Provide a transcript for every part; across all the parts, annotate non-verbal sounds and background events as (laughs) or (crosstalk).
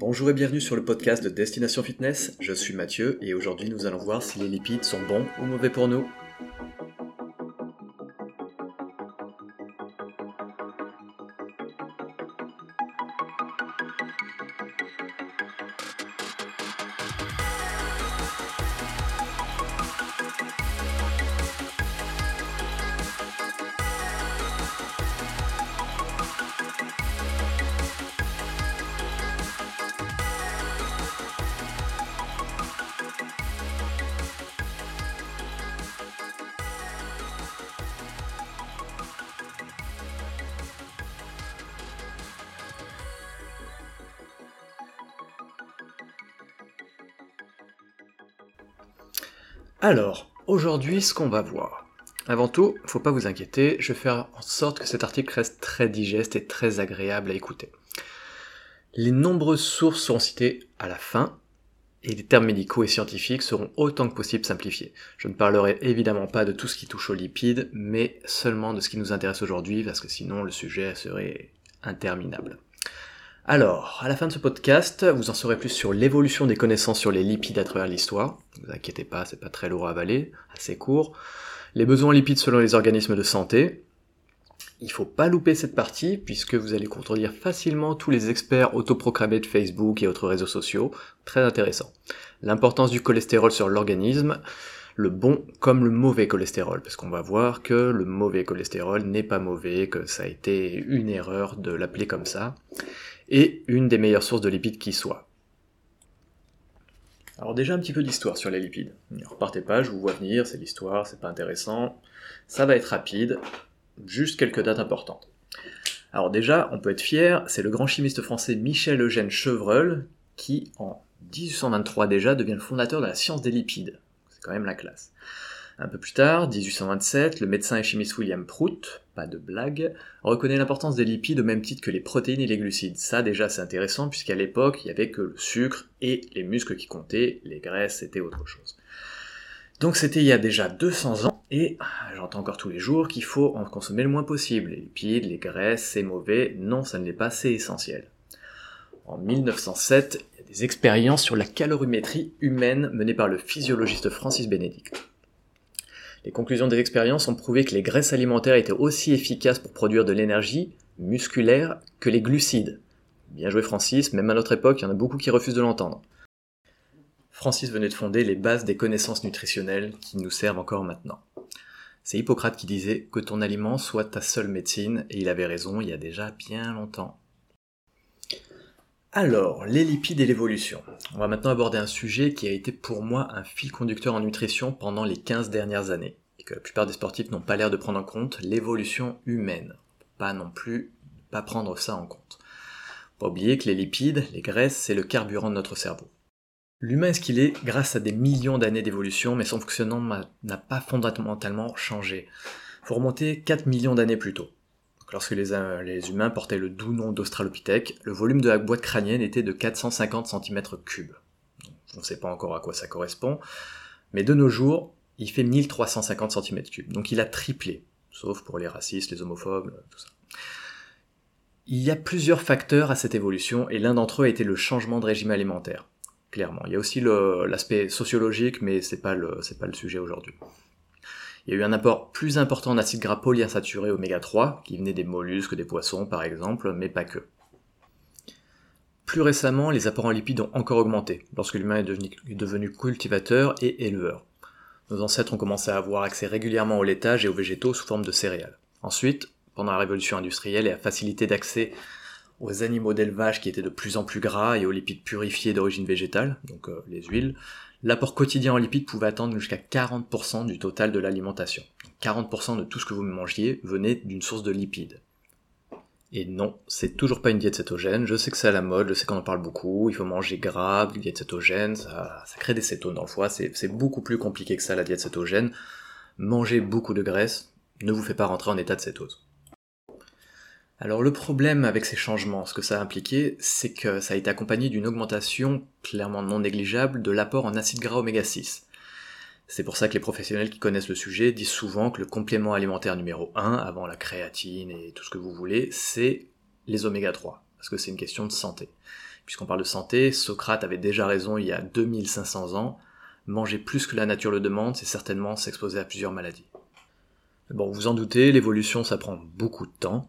Bonjour et bienvenue sur le podcast de Destination Fitness, je suis Mathieu et aujourd'hui nous allons voir si les lipides sont bons ou mauvais pour nous. Alors, aujourd'hui, ce qu'on va voir. Avant tout, faut pas vous inquiéter, je vais faire en sorte que cet article reste très digeste et très agréable à écouter. Les nombreuses sources seront citées à la fin, et les termes médicaux et scientifiques seront autant que possible simplifiés. Je ne parlerai évidemment pas de tout ce qui touche aux lipides, mais seulement de ce qui nous intéresse aujourd'hui, parce que sinon le sujet serait interminable. Alors, à la fin de ce podcast, vous en saurez plus sur l'évolution des connaissances sur les lipides à travers l'histoire. Ne vous inquiétez pas, c'est pas très lourd à avaler, assez court. Les besoins lipides selon les organismes de santé. Il faut pas louper cette partie puisque vous allez contredire facilement tous les experts autoproclamés de Facebook et autres réseaux sociaux. Très intéressant. L'importance du cholestérol sur l'organisme le bon comme le mauvais cholestérol, parce qu'on va voir que le mauvais cholestérol n'est pas mauvais, que ça a été une erreur de l'appeler comme ça et une des meilleures sources de lipides qui soit. Alors déjà un petit peu d'histoire sur les lipides. Ne repartez pas, je vous vois venir, c'est l'histoire, c'est pas intéressant. Ça va être rapide, juste quelques dates importantes. Alors déjà, on peut être fier, c'est le grand chimiste français Michel Eugène Chevreul qui, en 1823 déjà, devient le fondateur de la science des lipides. C'est quand même la classe. Un peu plus tard, 1827, le médecin et chimiste William Prout, pas de blague, reconnaît l'importance des lipides au même titre que les protéines et les glucides. Ça déjà c'est intéressant puisqu'à l'époque il n'y avait que le sucre et les muscles qui comptaient, les graisses c'était autre chose. Donc c'était il y a déjà 200 ans et j'entends encore tous les jours qu'il faut en consommer le moins possible. Les lipides, les graisses, c'est mauvais. Non, ça ne l'est pas, c'est essentiel. En 1907, il y a des expériences sur la calorimétrie humaine menées par le physiologiste Francis Benedict. Les conclusions des expériences ont prouvé que les graisses alimentaires étaient aussi efficaces pour produire de l'énergie musculaire que les glucides. Bien joué Francis, même à notre époque, il y en a beaucoup qui refusent de l'entendre. Francis venait de fonder les bases des connaissances nutritionnelles qui nous servent encore maintenant. C'est Hippocrate qui disait que ton aliment soit ta seule médecine, et il avait raison il y a déjà bien longtemps. Alors, les lipides et l'évolution. On va maintenant aborder un sujet qui a été pour moi un fil conducteur en nutrition pendant les 15 dernières années, et que la plupart des sportifs n'ont pas l'air de prendre en compte, l'évolution humaine. Pas non plus pas prendre ça en compte. Pas oublier que les lipides, les graisses, c'est le carburant de notre cerveau. L'humain est ce qu'il est grâce à des millions d'années d'évolution, mais son fonctionnement n'a pas fondamentalement changé? Faut remonter 4 millions d'années plus tôt. Lorsque les, les, humains portaient le doux nom d'Australopithèque, le volume de la boîte crânienne était de 450 cm3. On ne sait pas encore à quoi ça correspond, mais de nos jours, il fait 1350 cm3. Donc il a triplé, sauf pour les racistes, les homophobes, tout ça. Il y a plusieurs facteurs à cette évolution, et l'un d'entre eux a été le changement de régime alimentaire. Clairement. Il y a aussi l'aspect sociologique, mais c'est pas le, pas le sujet aujourd'hui. Il y a eu un apport plus important d'acides gras polyinsaturés oméga 3, qui venaient des mollusques, des poissons par exemple, mais pas que. Plus récemment, les apports en lipides ont encore augmenté, lorsque l'humain est devenu, cultivateur et éleveur. Nos ancêtres ont commencé à avoir accès régulièrement au laitage et aux végétaux sous forme de céréales. Ensuite, pendant la révolution industrielle et la facilité d'accès aux animaux d'élevage qui étaient de plus en plus gras et aux lipides purifiés d'origine végétale, donc euh, les huiles, l'apport quotidien en lipides pouvait atteindre jusqu'à 40% du total de l'alimentation. 40% de tout ce que vous mangiez venait d'une source de lipides. Et non, c'est toujours pas une diète cétogène, je sais que c'est à la mode, je sais qu'on en parle beaucoup, il faut manger gras, une diète cétogène, ça, ça crée des cétones dans le foie, c'est beaucoup plus compliqué que ça la diète cétogène. Manger beaucoup de graisse ne vous fait pas rentrer en état de cétose. Alors le problème avec ces changements, ce que ça a impliqué, c'est que ça a été accompagné d'une augmentation clairement non négligeable de l'apport en acide gras oméga 6. C'est pour ça que les professionnels qui connaissent le sujet disent souvent que le complément alimentaire numéro 1, avant la créatine et tout ce que vous voulez, c'est les oméga 3, parce que c'est une question de santé. puisqu'on parle de santé, Socrate avait déjà raison il y a 2500 ans, manger plus que la nature le demande, c'est certainement s'exposer à plusieurs maladies. Bon, vous en doutez, l'évolution ça prend beaucoup de temps.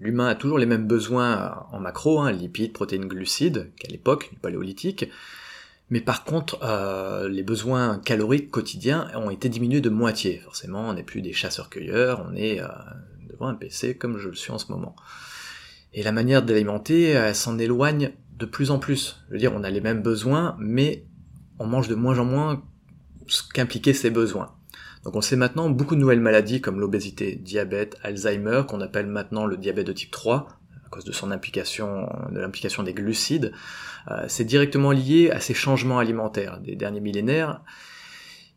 L'humain a toujours les mêmes besoins en macro, hein, lipides, protéines, glucides, qu'à l'époque du paléolithique, mais par contre, euh, les besoins caloriques quotidiens ont été diminués de moitié. Forcément, on n'est plus des chasseurs-cueilleurs, on est euh, devant un PC comme je le suis en ce moment. Et la manière d'alimenter, elle s'en éloigne de plus en plus. Je veux dire, on a les mêmes besoins, mais on mange de moins en moins ce qu'impliquaient ces besoins. Donc on sait maintenant beaucoup de nouvelles maladies comme l'obésité, diabète, Alzheimer, qu'on appelle maintenant le diabète de type 3, à cause de son implication, de l'implication des glucides. Euh, c'est directement lié à ces changements alimentaires des derniers millénaires,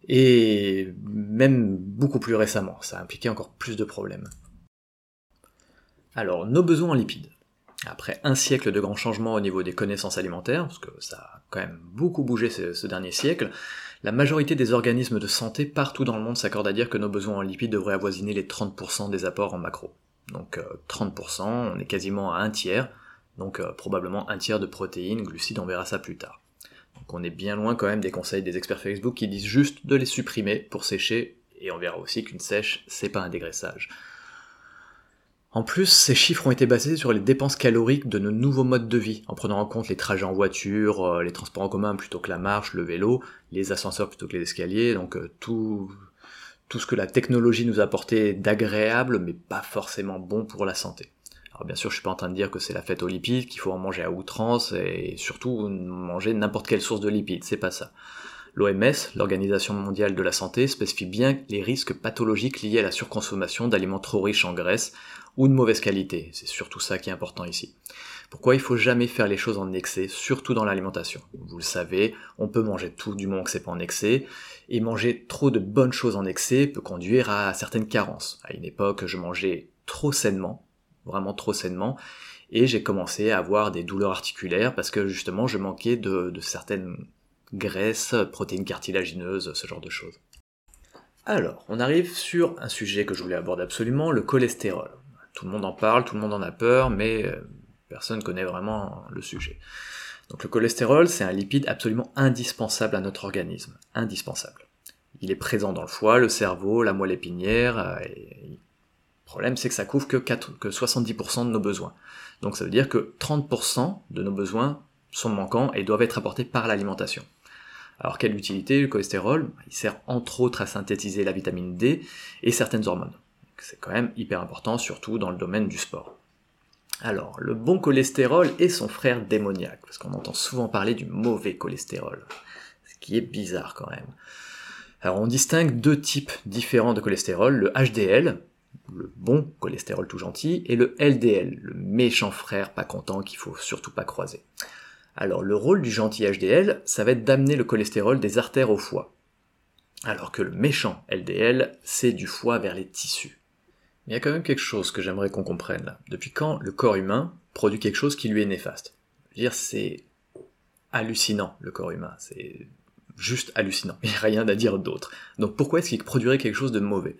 et même beaucoup plus récemment, ça a impliqué encore plus de problèmes. Alors, nos besoins en lipides. Après un siècle de grands changements au niveau des connaissances alimentaires, parce que ça a quand même beaucoup bougé ce, dernier siècle, la majorité des organismes de santé partout dans le monde s'accordent à dire que nos besoins en lipides devraient avoisiner les 30% des apports en macro. Donc 30%, euh, on est quasiment à un tiers, donc euh, probablement un tiers de protéines, glucides, on verra ça plus tard. Donc on est bien loin quand même des conseils des experts Facebook qui disent juste de les supprimer pour sécher, et on verra aussi qu'une sèche, c'est pas un dégraissage. En plus, ces chiffres ont été basés sur les dépenses caloriques de nos nouveaux modes de vie, en prenant en compte les trajets en voiture, euh, les transports en commun plutôt que la marche, le vélo, les ascenseurs plutôt que les escaliers, donc euh, tout, tout ce que la technologie nous a apporté d'agréable, mais pas forcément bon pour la santé. Alors bien sûr, je suis pas en train de dire que c'est la fête aux lipides, qu'il faut en manger à outrance, et surtout manger n'importe quelle source de lipides, c'est pas ça. L'OMS, l'Organisation mondiale de la santé, spécifie bien les risques pathologiques liés à la surconsommation d'aliments trop riches en graisse ou de mauvaise qualité. C'est surtout ça qui est important ici. Pourquoi il faut jamais faire les choses en excès, surtout dans l'alimentation? Vous le savez, on peut manger tout du moment que c'est pas en excès, et manger trop de bonnes choses en excès peut conduire à certaines carences. À une époque, je mangeais trop sainement, vraiment trop sainement, et j'ai commencé à avoir des douleurs articulaires parce que justement je manquais de, de certaines graisses, protéines cartilagineuses, ce genre de choses. Alors, on arrive sur un sujet que je voulais aborder absolument, le cholestérol. Tout le monde en parle, tout le monde en a peur, mais euh, personne ne connaît vraiment le sujet. Donc le cholestérol, c'est un lipide absolument indispensable à notre organisme. Indispensable. Il est présent dans le foie, le cerveau, la moelle épinière, euh, le problème c'est que ça couvre que, que 70% de nos besoins. Donc ça veut dire que 30% de nos besoins sont manquants et doivent être apportés par l'alimentation. Alors quelle utilité le cholestérol? Il sert entre autres à synthétiser la vitamine D et certaines hormones. C'est quand même hyper important, surtout dans le domaine du sport. Alors, le bon cholestérol est son frère démoniaque, parce qu'on entend souvent parler du mauvais cholestérol, ce qui est bizarre quand même. Alors on distingue deux types différents de cholestérol, le HDL, le bon cholestérol tout gentil, et le LDL, le méchant frère pas content qu'il faut surtout pas croiser. Alors le rôle du gentil HDL, ça va être d'amener le cholestérol des artères au foie. Alors que le méchant LDL, c'est du foie vers les tissus. Il y a quand même quelque chose que j'aimerais qu'on comprenne là. Depuis quand le corps humain produit quelque chose qui lui est néfaste? Je veux dire, c'est hallucinant le corps humain, c'est juste hallucinant, il n'y a rien à dire d'autre. Donc pourquoi est-ce qu'il produirait quelque chose de mauvais?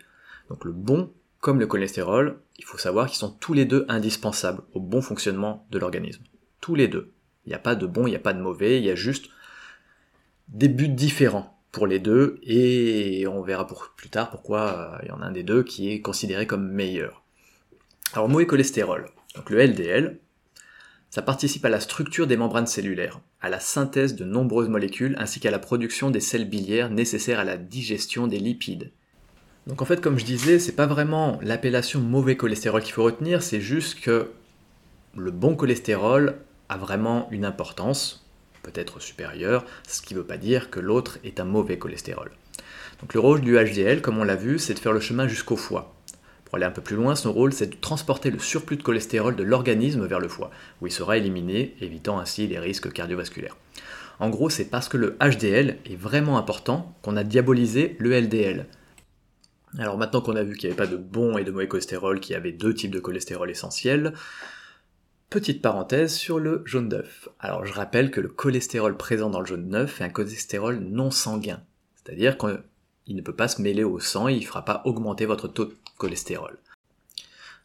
Donc le bon comme le cholestérol, il faut savoir qu'ils sont tous les deux indispensables au bon fonctionnement de l'organisme. Tous les deux. Il n'y a pas de bon, il n'y a pas de mauvais, il y a juste des buts différents pour les deux, et on verra pour, plus tard pourquoi euh, il y en a un des deux qui est considéré comme meilleur. Alors mauvais cholestérol, donc le LDL, ça participe à la structure des membranes cellulaires, à la synthèse de nombreuses molécules ainsi qu'à la production des sels biliaires nécessaires à la digestion des lipides. Donc en fait, comme je disais, c'est pas vraiment l'appellation mauvais cholestérol qu'il faut retenir, c'est juste que le bon cholestérol a vraiment une importance, peut-être supérieure, ce qui ne veut pas dire que l'autre est un mauvais cholestérol. Donc le rôle du HDL, comme on l'a vu, c'est de faire le chemin jusqu'au foie. Pour aller un peu plus loin, son rôle c'est de transporter le surplus de cholestérol de l'organisme vers le foie, où il sera éliminé, évitant ainsi les risques cardiovasculaires. En gros, c'est parce que le HDL est vraiment important qu'on a diabolisé le LDL. Alors maintenant qu'on a vu qu'il n'y avait pas de bon et de mauvais cholestérol, qu'il y avait deux types de cholestérol essentiels, Petite parenthèse sur le jaune d'œuf. Alors je rappelle que le cholestérol présent dans le jaune d'œuf est un cholestérol non sanguin, c'est-à-dire qu'il ne peut pas se mêler au sang et il ne fera pas augmenter votre taux de cholestérol.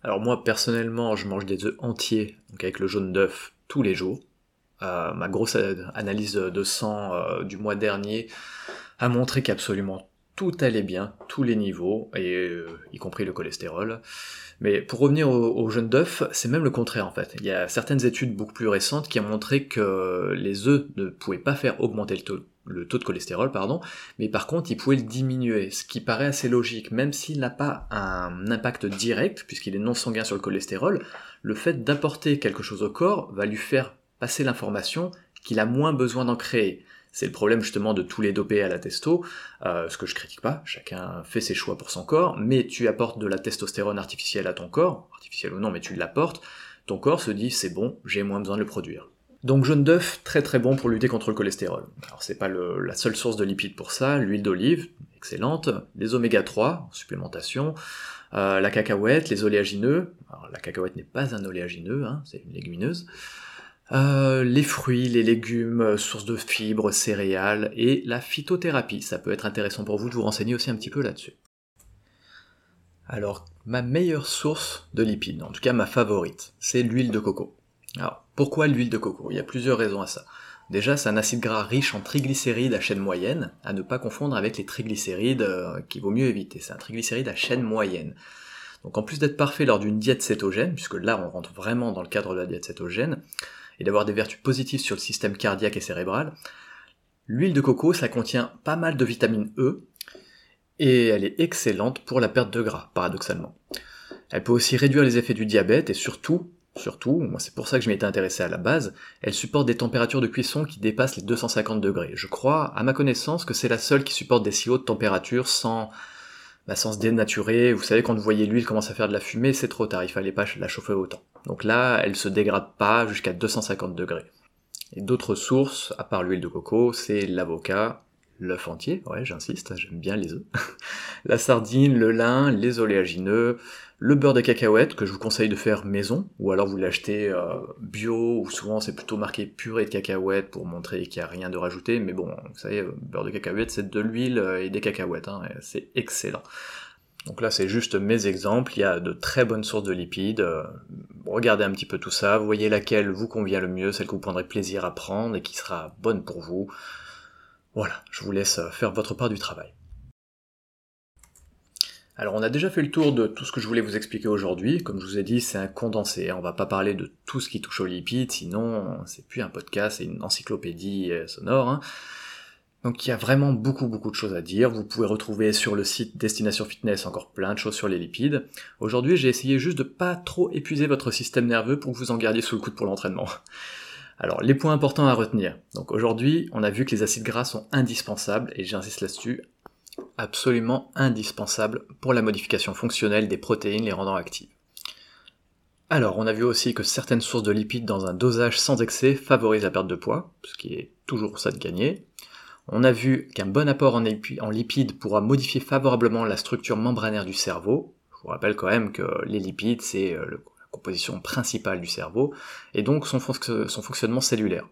Alors moi personnellement je mange des œufs entiers, donc avec le jaune d'œuf tous les jours, ma grosse analyse de sang du mois dernier a montré qu'absolument tout allait bien, tous les niveaux, et y compris le cholestérol. Mais pour revenir au, jeune d'œuf, c'est même le contraire en fait. Il y a certaines études beaucoup plus récentes qui ont montré que les œufs ne pouvaient pas faire augmenter le taux, le taux de cholestérol, pardon, mais par contre ils pouvaient le diminuer, ce qui paraît assez logique, même s'il n'a pas un impact direct, puisqu'il est non sanguin sur le cholestérol, le fait d'apporter quelque chose au corps va lui faire passer l'information qu'il a moins besoin d'en créer. C'est le problème justement de tous les dopés à la testo, euh, ce que je critique pas, chacun fait ses choix pour son corps, mais tu apportes de la testostérone artificielle à ton corps, artificielle ou non, mais tu l'apportes, ton corps se dit c'est bon, j'ai moins besoin de le produire. Donc jaune d'œuf, très très bon pour lutter contre le cholestérol. Alors c'est pas la seule source de lipides pour ça, l'huile d'olive, excellente, les oméga 3, supplémentation, euh, la cacahuète, les oléagineux, alors la cacahuète n'est pas un oléagineux, hein, c'est une légumineuse, euh, les fruits, les légumes, euh, sources de fibres, céréales, et la phytothérapie. Ça peut être intéressant pour vous de vous renseigner aussi un petit peu là-dessus. Alors, ma meilleure source de lipides, en tout cas ma favorite, c'est l'huile de coco. Alors, pourquoi l'huile de coco? Il y a plusieurs raisons à ça. Déjà, c'est un acide gras riche en triglycérides à chaîne moyenne, à ne pas confondre avec les triglycérides euh, qu'il vaut mieux éviter. C'est un triglycéride à chaîne moyenne. Donc en plus d'être parfait lors d'une diète cétogène, puisque là on rentre vraiment dans le cadre de la diète cétogène, et d'avoir des vertus positives sur le système cardiaque et cérébral. L'huile de coco, ça contient pas mal de vitamine E, et elle est excellente pour la perte de gras, paradoxalement. Elle peut aussi réduire les effets du diabète, et surtout, surtout, moi c'est pour ça que je m'y étais intéressé à la base, elle supporte des températures de cuisson qui dépassent les 250 degrés. Je crois, à ma connaissance, que c'est la seule qui supporte des si hautes températures sans, bah, sans se dénaturer. Vous savez, quand vous voyez l'huile commence à faire de la fumée, c'est trop tard, il fallait pas la chauffer autant. Donc là, elle se dégrade pas jusqu'à 250 degrés. Et d'autres sources, à part l'huile de coco, c'est l'avocat, l'œuf entier, ouais j'insiste, j'aime bien les œufs, (laughs) la sardine, le lin, les oléagineux, le beurre de cacahuète que je vous conseille de faire maison, ou alors vous l'achetez euh, bio, ou souvent c'est plutôt marqué purée de cacahuète pour montrer qu'il n'y a rien de rajouté, mais bon, vous savez, euh, beurre de cacahuète c'est de l'huile euh, et des cacahuètes, hein, c'est excellent. Donc là, c'est juste mes exemples. Il y a de très bonnes sources de lipides. Regardez un petit peu tout ça. voyez laquelle vous convient le mieux, celle que vous prendrez plaisir à prendre et qui sera bonne pour vous. Voilà, je vous laisse faire votre part du travail. Alors on a déjà fait le tour de tout ce que je voulais vous expliquer aujourd'hui. Comme je vous ai dit, c'est un condensé. On va pas parler de tout ce qui touche aux lipides, sinon c'est plus un podcast, c'est une encyclopédie euh, sonore. Hein. Donc il y a vraiment beaucoup beaucoup de choses à dire. Vous pouvez retrouver sur le site Destination Fitness encore plein de choses sur les lipides. Aujourd'hui j'ai essayé juste de pas trop épuiser votre système nerveux pour que vous en gardiez sous le coude pour l'entraînement. Alors les points importants à retenir. Donc aujourd'hui on a vu que les acides gras sont indispensables et j'insiste là-dessus, absolument indispensables pour la modification fonctionnelle des protéines les rendant actives. Alors, on a vu aussi que certaines sources de lipides dans un dosage sans excès favorisent la perte de poids, ce qui est toujours ça de gagner. On a vu qu'un bon apport en, lipides pourra modifier favorablement la structure membranaire du cerveau. Je vous rappelle quand même que les lipides, c'est euh, la composition principale du cerveau, et donc son, fonctionnement cellulaire.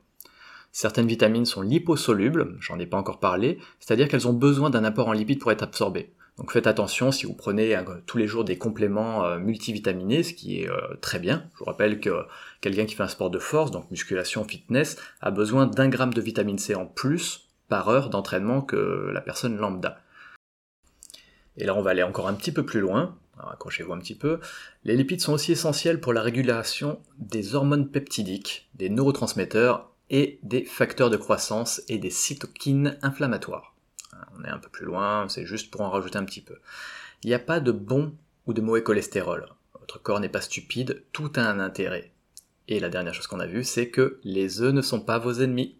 Certaines vitamines sont liposolubles, j'en ai pas encore parlé, c'est-à-dire qu'elles ont besoin d'un apport en lipides pour être absorbées. Donc faites attention si vous prenez euh, tous les jours des compléments euh, multivitaminés, ce qui est très bien. Je vous rappelle que quelqu'un qui fait un sport de force, donc musculation, fitness, a besoin d'un gramme de vitamine C en plus par heure d'entraînement que la personne lambda. Et là, on va aller encore un petit peu plus loin. Accrochez-vous un petit peu. Les lipides sont aussi essentiels pour la régulation des hormones peptidiques, des neurotransmetteurs et des facteurs de croissance et des cytokines inflammatoires. On est un peu plus loin, c'est juste pour en rajouter un petit peu. Il n'y a pas de bon ou de mauvais cholestérol. Votre corps n'est pas stupide, tout a un intérêt. Et la dernière chose qu'on a vue, c'est que les œufs ne sont pas vos ennemis.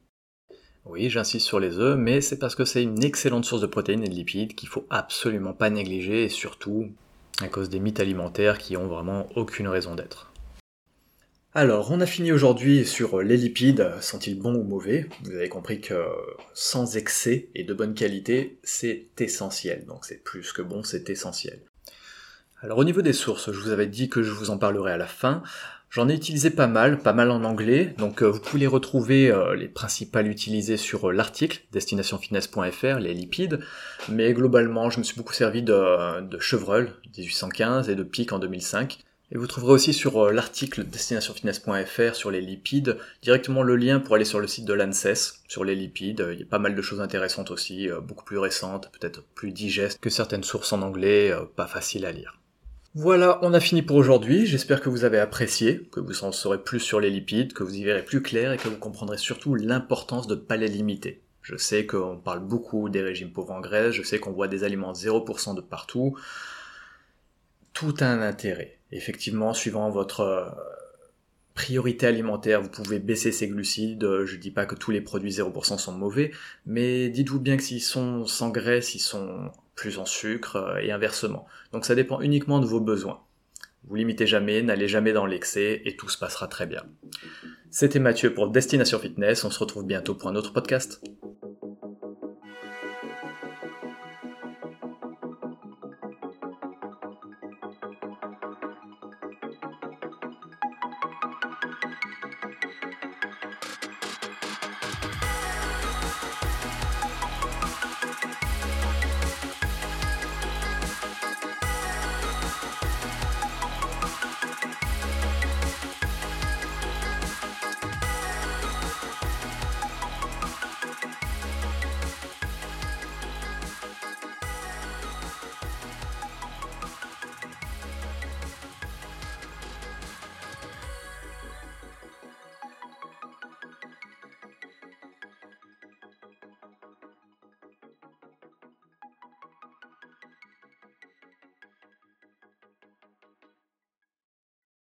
Oui, j'insiste sur les œufs, mais c'est parce que c'est une excellente source de protéines et de lipides qu'il faut absolument pas négliger, et surtout à cause des mythes alimentaires qui ont vraiment aucune raison d'être. Alors, on a fini aujourd'hui sur les lipides, sont-ils bons ou mauvais? Vous avez compris que sans excès et de bonne qualité, c'est essentiel. Donc c'est plus que bon, c'est essentiel. Alors au niveau des sources, je vous avais dit que je vous en parlerai à la fin. J'en ai utilisé pas mal, pas mal en anglais, donc euh, vous pouvez retrouver, euh, les principales utilisées sur euh, l'article destinationfitness.fr, les lipides, mais globalement je me suis beaucoup servi de, Chevreul 1815 et de Pic en 2005. Et vous trouverez aussi sur l'article destinationfitness.fr sur les lipides directement le lien pour aller sur le site de l'ANSES sur les lipides. Il y a pas mal de choses intéressantes aussi, beaucoup plus récentes, peut-être plus digestes que certaines sources en anglais, pas faciles à lire. Voilà, on a fini pour aujourd'hui. J'espère que vous avez apprécié, que vous en saurez plus sur les lipides, que vous y verrez plus clair et que vous comprendrez surtout l'importance de ne pas les limiter. Je sais qu'on parle beaucoup des régimes pauvres en graisse, je sais qu'on voit des aliments 0% de partout. Tout a un intérêt effectivement, suivant votre euh, priorité alimentaire, vous pouvez baisser ces glucides. Je dis pas que tous les produits 0% sont mauvais, mais dites-vous bien que s'ils sont sans graisse, ils sont plus en sucre euh, et inversement. Donc ça dépend uniquement de vos besoins. Vous limitez jamais, n'allez jamais dans l'excès et tout se passera très bien. C'était Mathieu pour Destination Fitness, on se retrouve bientôt pour un autre podcast.